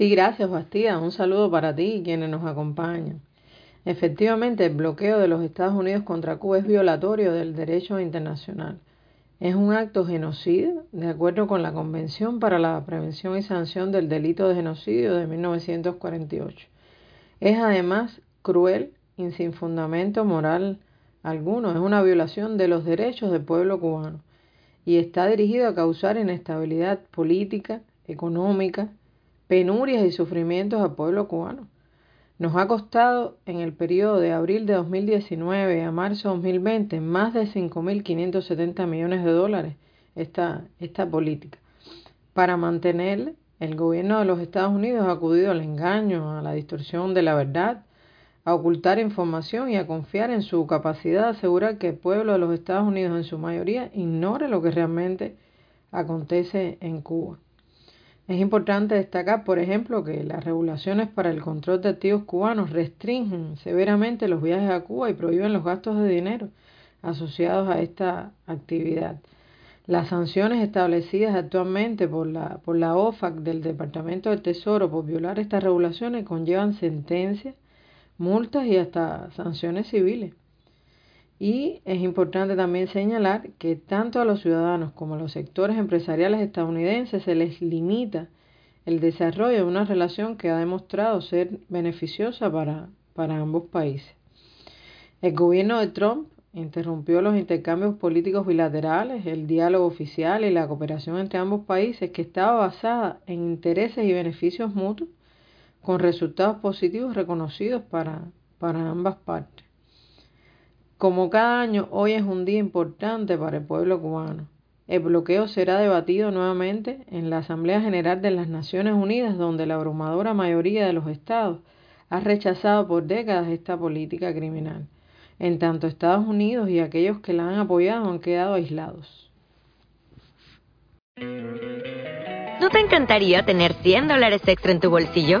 Sí, gracias, Bastida. Un saludo para ti y quienes nos acompañan. Efectivamente, el bloqueo de los Estados Unidos contra Cuba es violatorio del derecho internacional. Es un acto genocida, de acuerdo con la Convención para la Prevención y Sanción del Delito de Genocidio de 1948. Es además cruel y sin fundamento moral alguno. Es una violación de los derechos del pueblo cubano y está dirigido a causar inestabilidad política, económica, penurias y sufrimientos al pueblo cubano. Nos ha costado en el periodo de abril de 2019 a marzo de 2020 más de 5.570 millones de dólares esta, esta política. Para mantenerla, el gobierno de los Estados Unidos ha acudido al engaño, a la distorsión de la verdad, a ocultar información y a confiar en su capacidad de asegurar que el pueblo de los Estados Unidos en su mayoría ignore lo que realmente acontece en Cuba. Es importante destacar, por ejemplo, que las regulaciones para el control de activos cubanos restringen severamente los viajes a Cuba y prohíben los gastos de dinero asociados a esta actividad. Las sanciones establecidas actualmente por la, por la OFAC del Departamento del Tesoro por violar estas regulaciones conllevan sentencias, multas y hasta sanciones civiles. Y es importante también señalar que tanto a los ciudadanos como a los sectores empresariales estadounidenses se les limita el desarrollo de una relación que ha demostrado ser beneficiosa para, para ambos países. El gobierno de Trump interrumpió los intercambios políticos bilaterales, el diálogo oficial y la cooperación entre ambos países que estaba basada en intereses y beneficios mutuos con resultados positivos reconocidos para, para ambas partes. Como cada año, hoy es un día importante para el pueblo cubano. El bloqueo será debatido nuevamente en la Asamblea General de las Naciones Unidas, donde la abrumadora mayoría de los estados ha rechazado por décadas esta política criminal. En tanto, Estados Unidos y aquellos que la han apoyado han quedado aislados. ¿No te encantaría tener 100 dólares extra en tu bolsillo?